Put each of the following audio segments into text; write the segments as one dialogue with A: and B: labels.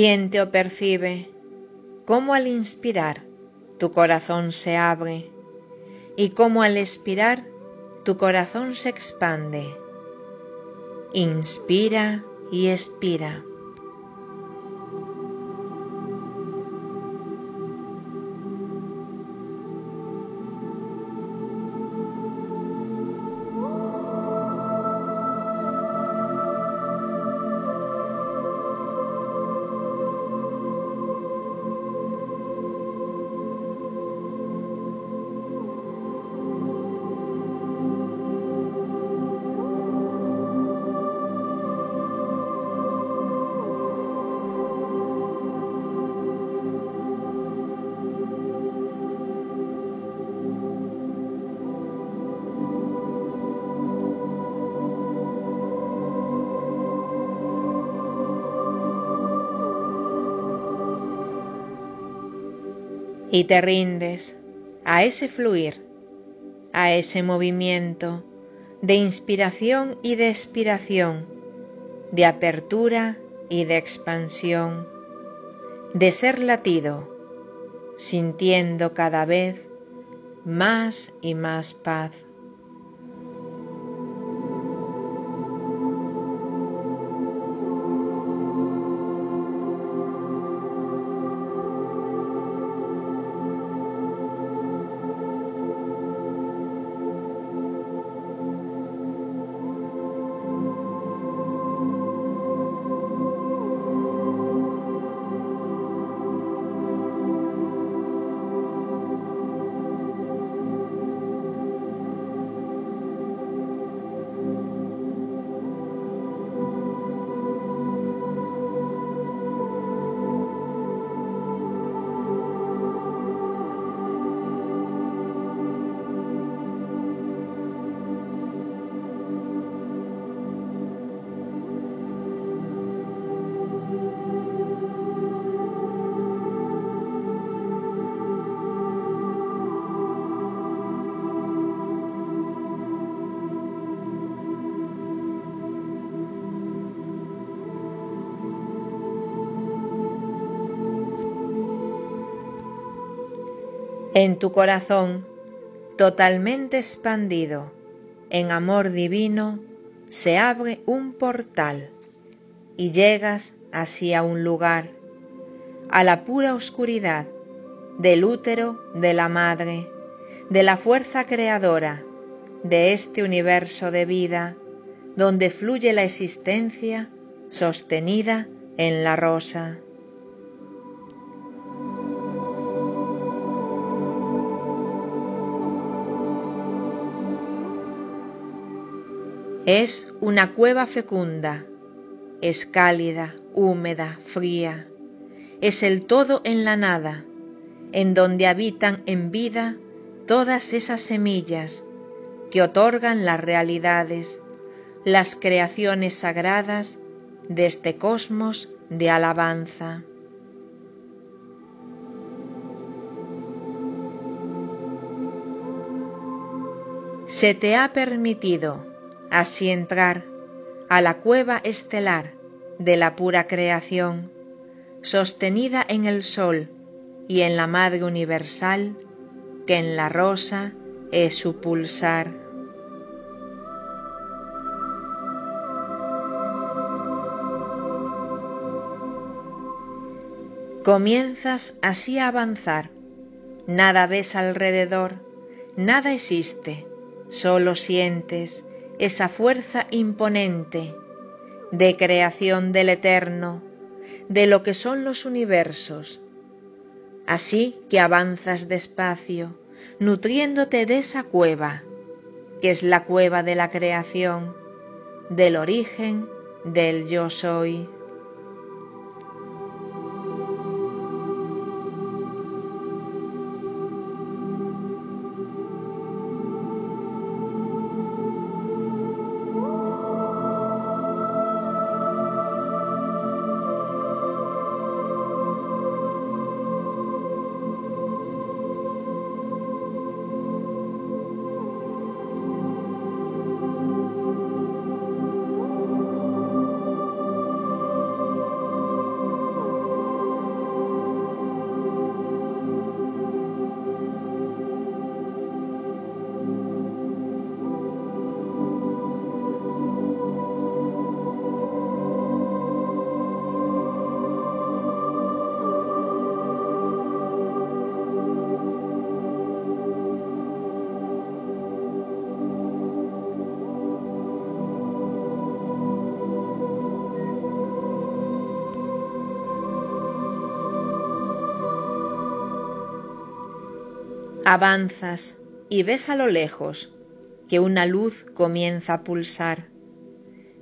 A: Siente o percibe cómo al inspirar tu corazón se abre y cómo al expirar tu corazón se expande. Inspira y expira. Y te rindes a ese fluir, a ese movimiento de inspiración y de expiración, de apertura y de expansión, de ser latido, sintiendo cada vez más y más paz. En tu corazón, totalmente expandido en amor divino, se abre un portal y llegas así a un lugar, a la pura oscuridad del útero de la madre, de la fuerza creadora de este universo de vida donde fluye la existencia sostenida en la rosa. Es una cueva fecunda, es cálida, húmeda, fría, es el todo en la nada, en donde habitan en vida todas esas semillas que otorgan las realidades, las creaciones sagradas de este cosmos de alabanza. Se te ha permitido así entrar a la cueva estelar de la pura creación, sostenida en el sol y en la Madre Universal, que en la rosa es su pulsar. Comienzas así a avanzar, nada ves alrededor, nada existe, solo sientes esa fuerza imponente de creación del eterno, de lo que son los universos. Así que avanzas despacio, nutriéndote de esa cueva, que es la cueva de la creación, del origen del yo soy. Avanzas y ves a lo lejos que una luz comienza a pulsar,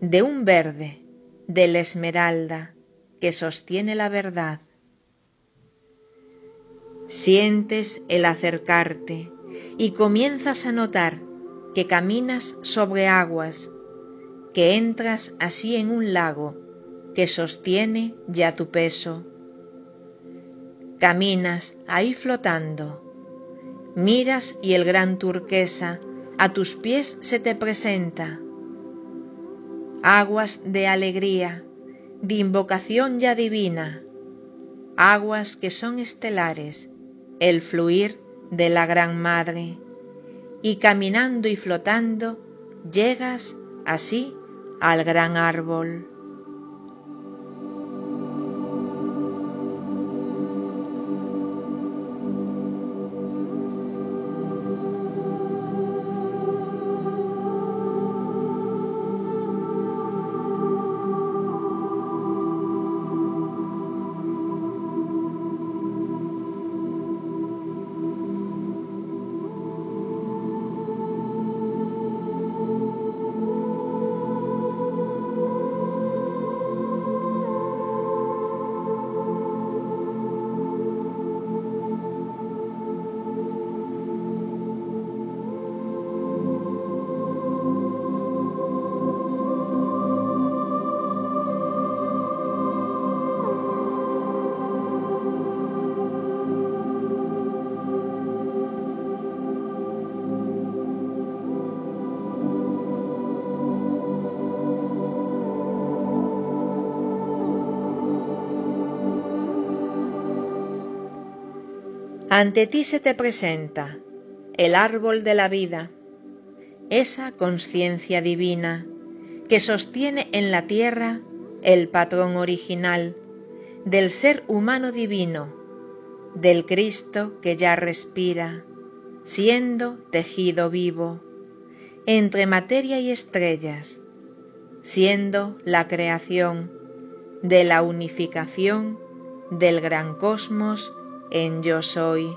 A: de un verde, de la esmeralda que sostiene la verdad. Sientes el acercarte y comienzas a notar que caminas sobre aguas, que entras así en un lago que sostiene ya tu peso. Caminas ahí flotando Miras y el gran turquesa a tus pies se te presenta. Aguas de alegría, de invocación ya divina, aguas que son estelares, el fluir de la Gran Madre, y caminando y flotando llegas así al gran árbol. Ante ti se te presenta el árbol de la vida, esa conciencia divina que sostiene en la tierra el patrón original del ser humano divino, del Cristo que ya respira, siendo tejido vivo, entre materia y estrellas, siendo la creación de la unificación del gran cosmos en yo soy.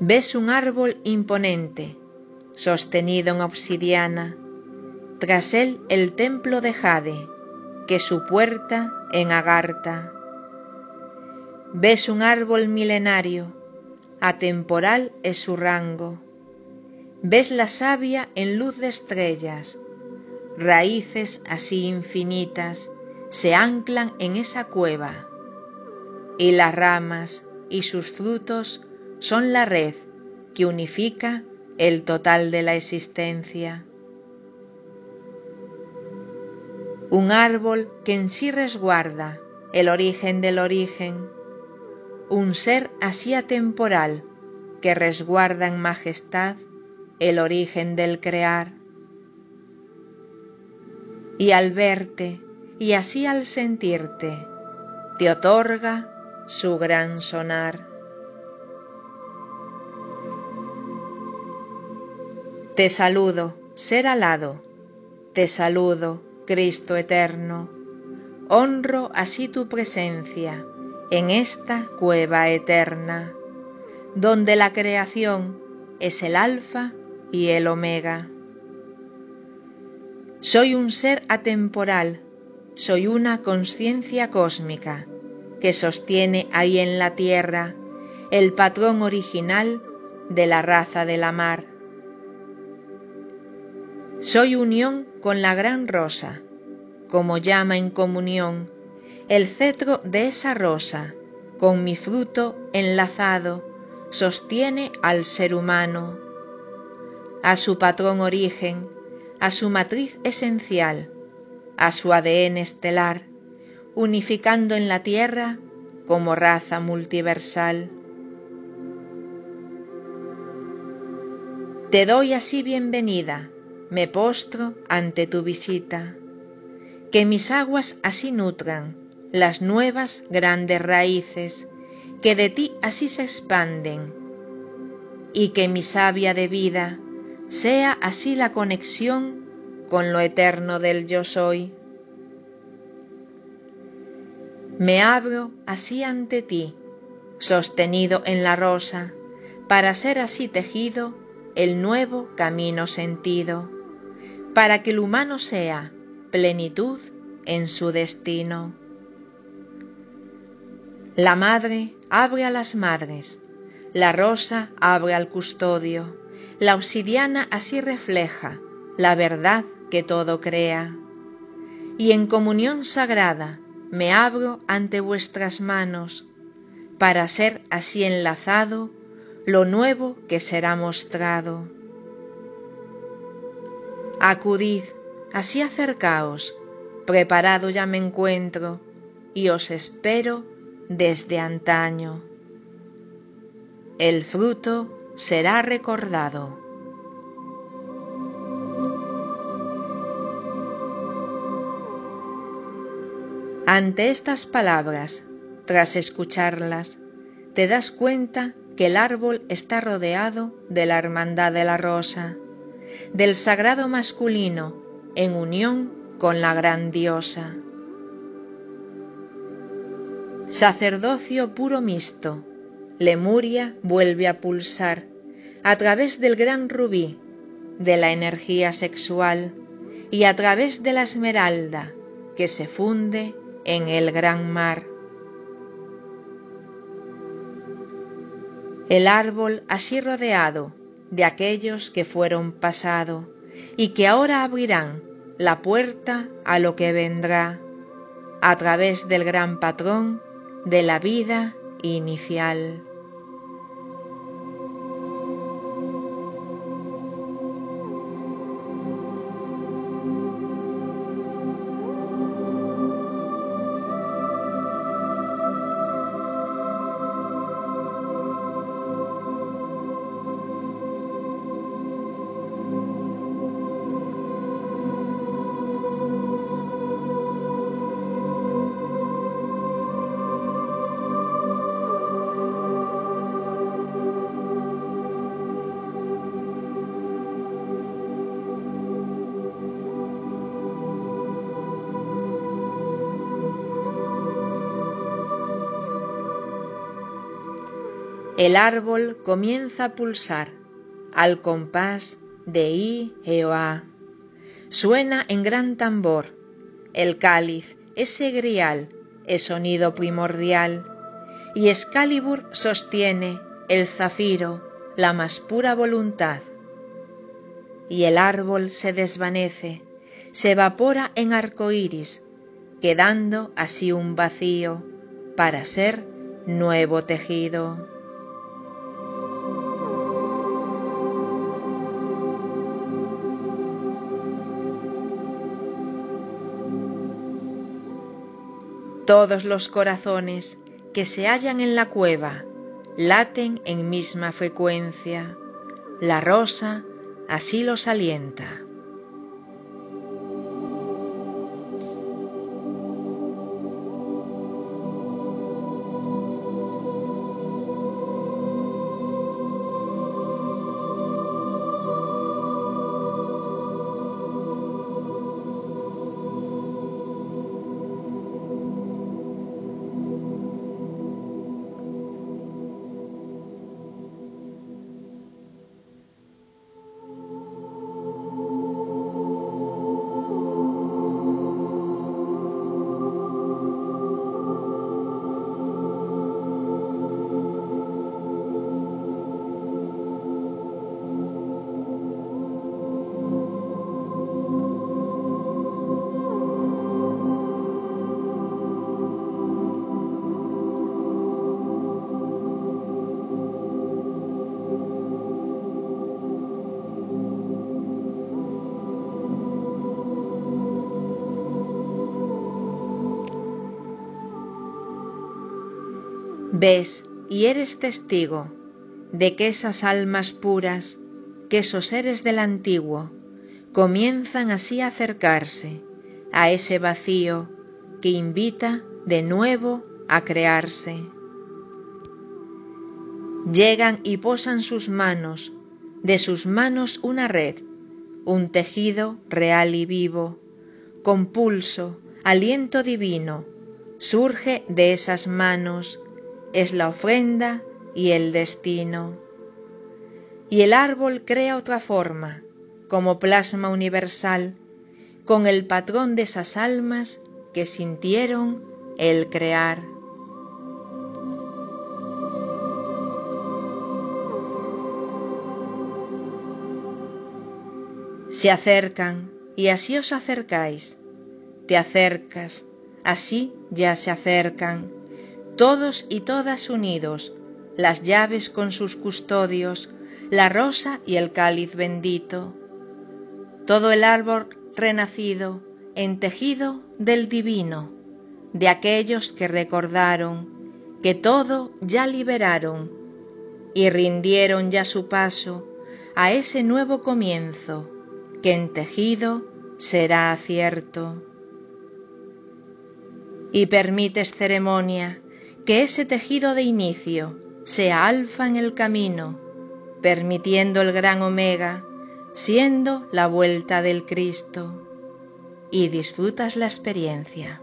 A: Ves un árbol imponente, sostenido en obsidiana, tras él el templo de Jade, que su puerta en Agartha. Ves un árbol milenario, atemporal es su rango, ves la savia en luz de estrellas, raíces así infinitas se anclan en esa cueva, y las ramas y sus frutos son la red que unifica el total de la existencia. Un árbol que en sí resguarda el origen del origen, un ser así atemporal que resguarda en majestad el origen del crear. Y al verte y así al sentirte, te otorga su gran sonar. Te saludo, ser alado, te saludo, Cristo eterno, honro así tu presencia en esta cueva eterna, donde la creación es el alfa y el omega. Soy un ser atemporal, soy una conciencia cósmica que sostiene ahí en la tierra el patrón original de la raza de la mar. Soy unión con la gran rosa, como llama en comunión el cetro de esa rosa, con mi fruto enlazado, sostiene al ser humano, a su patrón origen, a su matriz esencial, a su ADN estelar, unificando en la tierra como raza multiversal. Te doy así bienvenida, me postro ante tu visita, que mis aguas así nutran las nuevas grandes raíces que de ti así se expanden, y que mi savia de vida sea así la conexión con lo eterno del yo soy. Me abro así ante ti, sostenido en la rosa, para ser así tejido el nuevo camino sentido, para que el humano sea plenitud en su destino. La madre abre a las madres, la rosa abre al custodio, la obsidiana así refleja la verdad que todo crea. Y en comunión sagrada me abro ante vuestras manos, para ser así enlazado lo nuevo que será mostrado. Acudid, así acercaos, preparado ya me encuentro, y os espero desde antaño. El fruto será recordado. Ante estas palabras, tras escucharlas, te das cuenta que el árbol está rodeado de la hermandad de la rosa, del sagrado masculino en unión con la gran diosa. Sacerdocio puro mixto, Lemuria vuelve a pulsar a través del gran rubí, de la energía sexual y a través de la esmeralda que se funde en el gran mar. El árbol así rodeado de aquellos que fueron pasado y que ahora abrirán la puerta a lo que vendrá a través del gran patrón de la vida inicial. El árbol comienza a pulsar al compás de I, Eoa. Suena en gran tambor, el cáliz, ese grial, es sonido primordial, y Excalibur sostiene el zafiro, la más pura voluntad, y el árbol se desvanece, se evapora en iris, quedando así un vacío para ser nuevo tejido. Todos los corazones que se hallan en la cueva laten en misma frecuencia. La rosa así los alienta. Ves y eres testigo de que esas almas puras, que esos seres del antiguo, comienzan así a acercarse a ese vacío que invita de nuevo a crearse. Llegan y posan sus manos, de sus manos una red, un tejido real y vivo, con pulso, aliento divino, surge de esas manos es la ofrenda y el destino. Y el árbol crea otra forma, como plasma universal, con el patrón de esas almas que sintieron el crear. Se acercan y así os acercáis, te acercas, así ya se acercan, todos y todas unidos, las llaves con sus custodios, la rosa y el cáliz bendito, todo el árbol renacido, entejido del divino, de aquellos que recordaron que todo ya liberaron y rindieron ya su paso a ese nuevo comienzo que en tejido será acierto. Y permites ceremonia que ese tejido de inicio sea alfa en el camino, permitiendo el gran omega, siendo la vuelta del Cristo, y disfrutas la experiencia.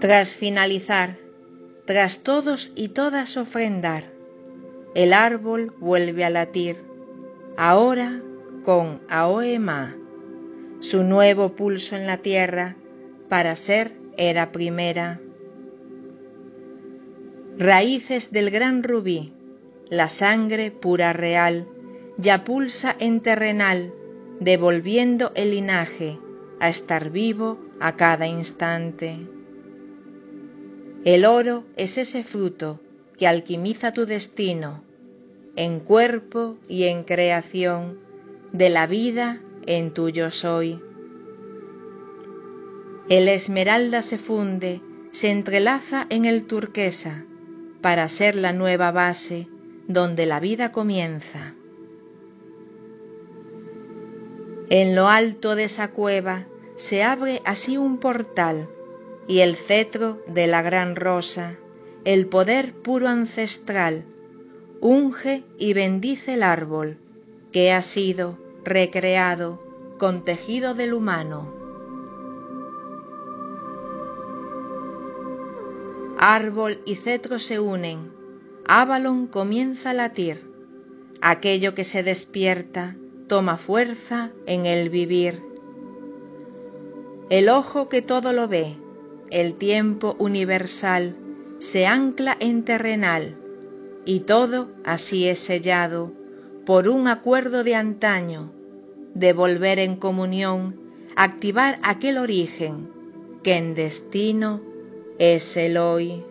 A: Tras finalizar, tras todos y todas ofrendar, el árbol vuelve a latir, ahora con Aoema, su nuevo pulso en la tierra para ser era primera. Raíces del gran rubí, la sangre pura real, ya pulsa en terrenal, devolviendo el linaje a estar vivo a cada instante. El oro es ese fruto que alquimiza tu destino, en cuerpo y en creación, de la vida en tuyo soy. El esmeralda se funde, se entrelaza en el turquesa, para ser la nueva base donde la vida comienza. En lo alto de esa cueva se abre así un portal y el cetro de la gran rosa, el poder puro ancestral, unge y bendice el árbol que ha sido recreado con tejido del humano. Árbol y cetro se unen, Avalon comienza a latir, aquello que se despierta toma fuerza en el vivir. El ojo que todo lo ve, el tiempo universal, se ancla en terrenal, y todo así es sellado por un acuerdo de antaño, de volver en comunión, activar aquel origen que en destino es el hoy.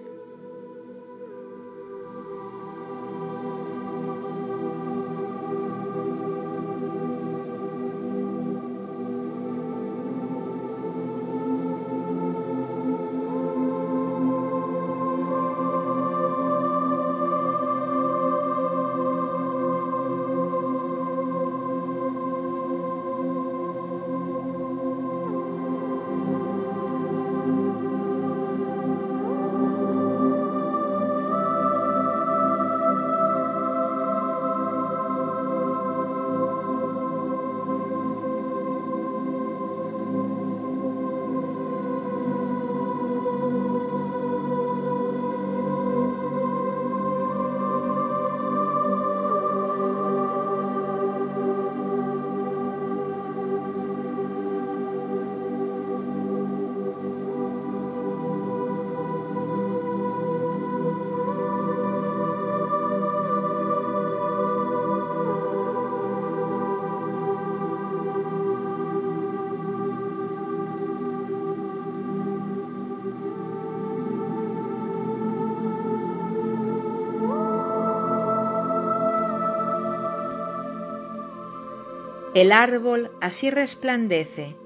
A: El árbol así resplandece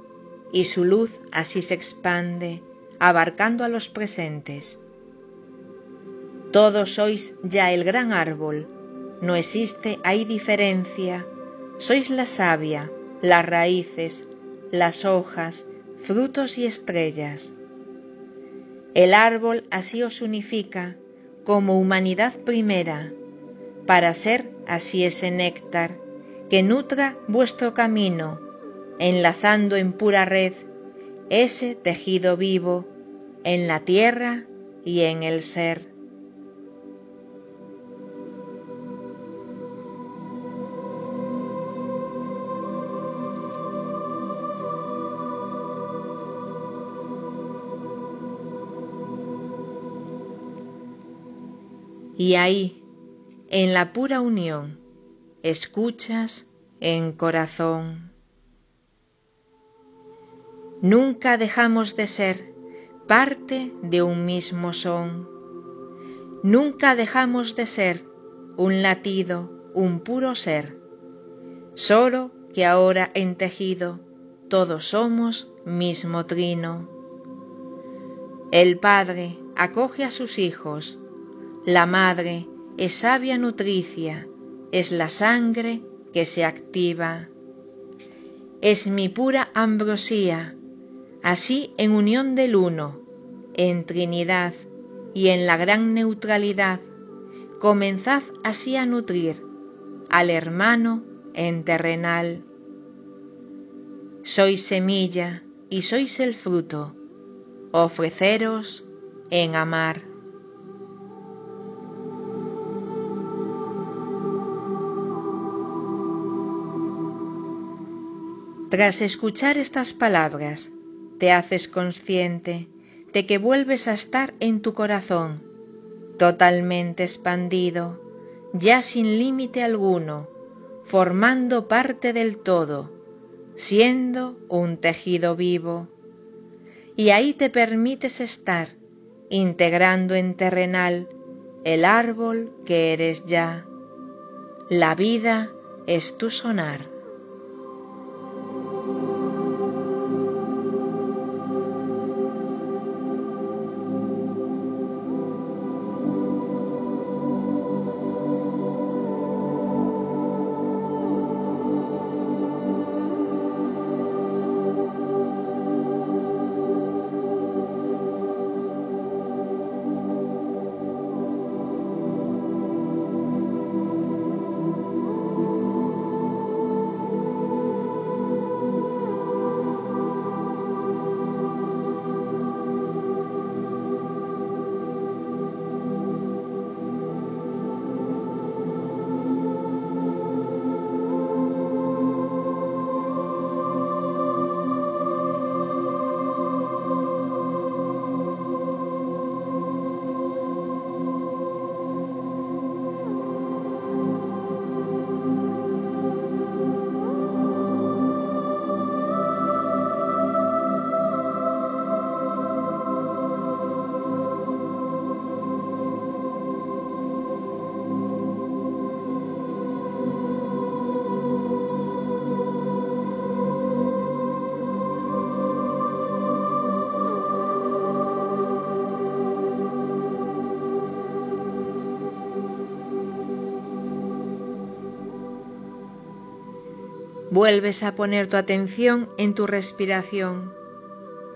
A: y su luz así se expande, abarcando a los presentes. Todos sois ya el gran árbol, no existe ahí diferencia, sois la savia, las raíces, las hojas, frutos y estrellas. El árbol así os unifica como humanidad primera, para ser así ese néctar que nutra vuestro camino, enlazando en pura red ese tejido vivo en la tierra y en el ser. Y ahí, en la pura unión, escuchas en corazón. Nunca dejamos de ser parte de un mismo son. Nunca dejamos de ser un latido, un puro ser. Solo que ahora en tejido todos somos mismo trino. El Padre acoge a sus hijos, la Madre es sabia nutricia, es la sangre que se activa. Es mi pura ambrosía, así en unión del uno, en Trinidad y en la gran neutralidad, comenzad así a nutrir al hermano en terrenal. Sois semilla y sois el fruto, ofreceros en amar. Tras escuchar estas palabras, te haces consciente de que vuelves a estar en tu corazón, totalmente expandido, ya sin límite alguno, formando parte del todo, siendo un tejido vivo. Y ahí te permites estar, integrando en terrenal el árbol que eres ya. La vida es tu sonar. Vuelves a poner tu atención en tu respiración,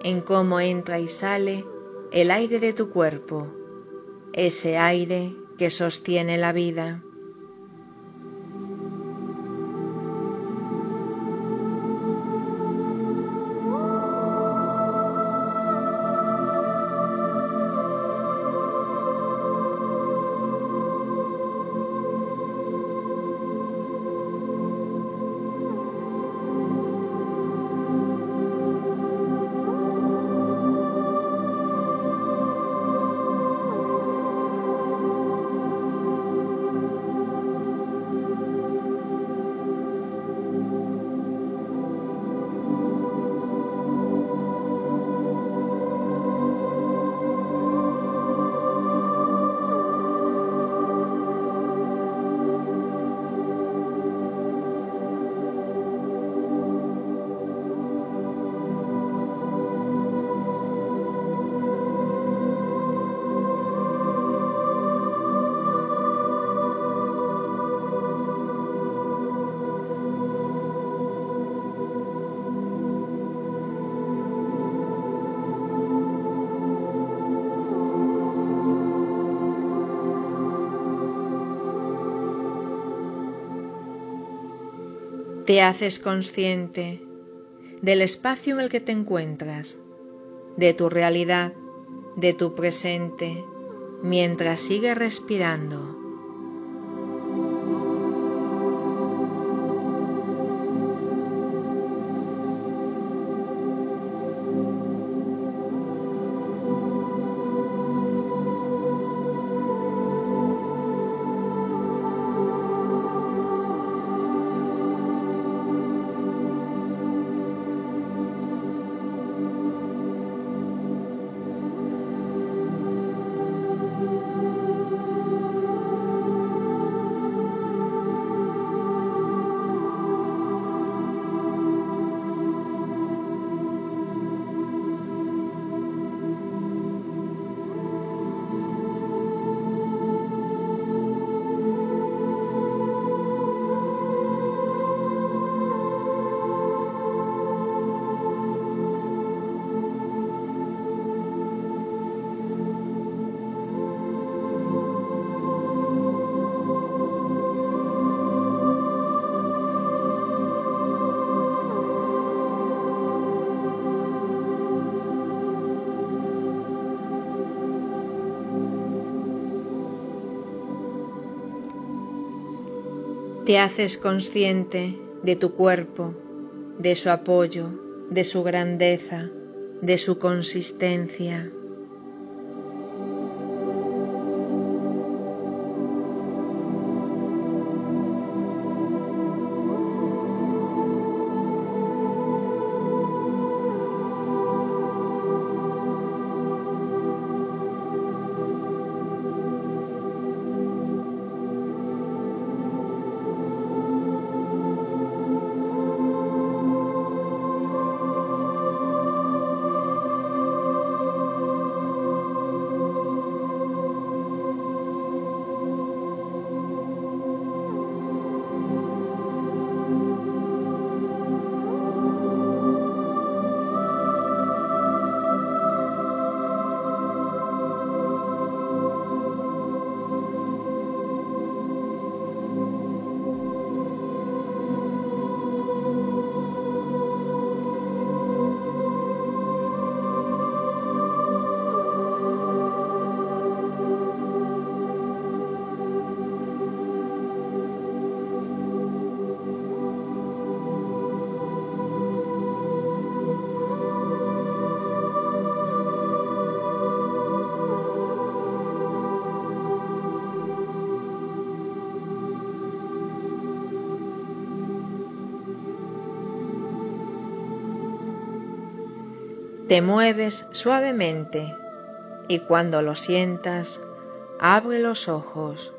A: en cómo entra y sale el aire de tu cuerpo, ese aire que sostiene la vida. Te haces consciente del espacio en el que te encuentras, de tu realidad, de tu presente, mientras sigues respirando. Te haces consciente de tu cuerpo, de su apoyo, de su grandeza, de su consistencia. Te mueves suavemente y cuando lo sientas, abre los ojos.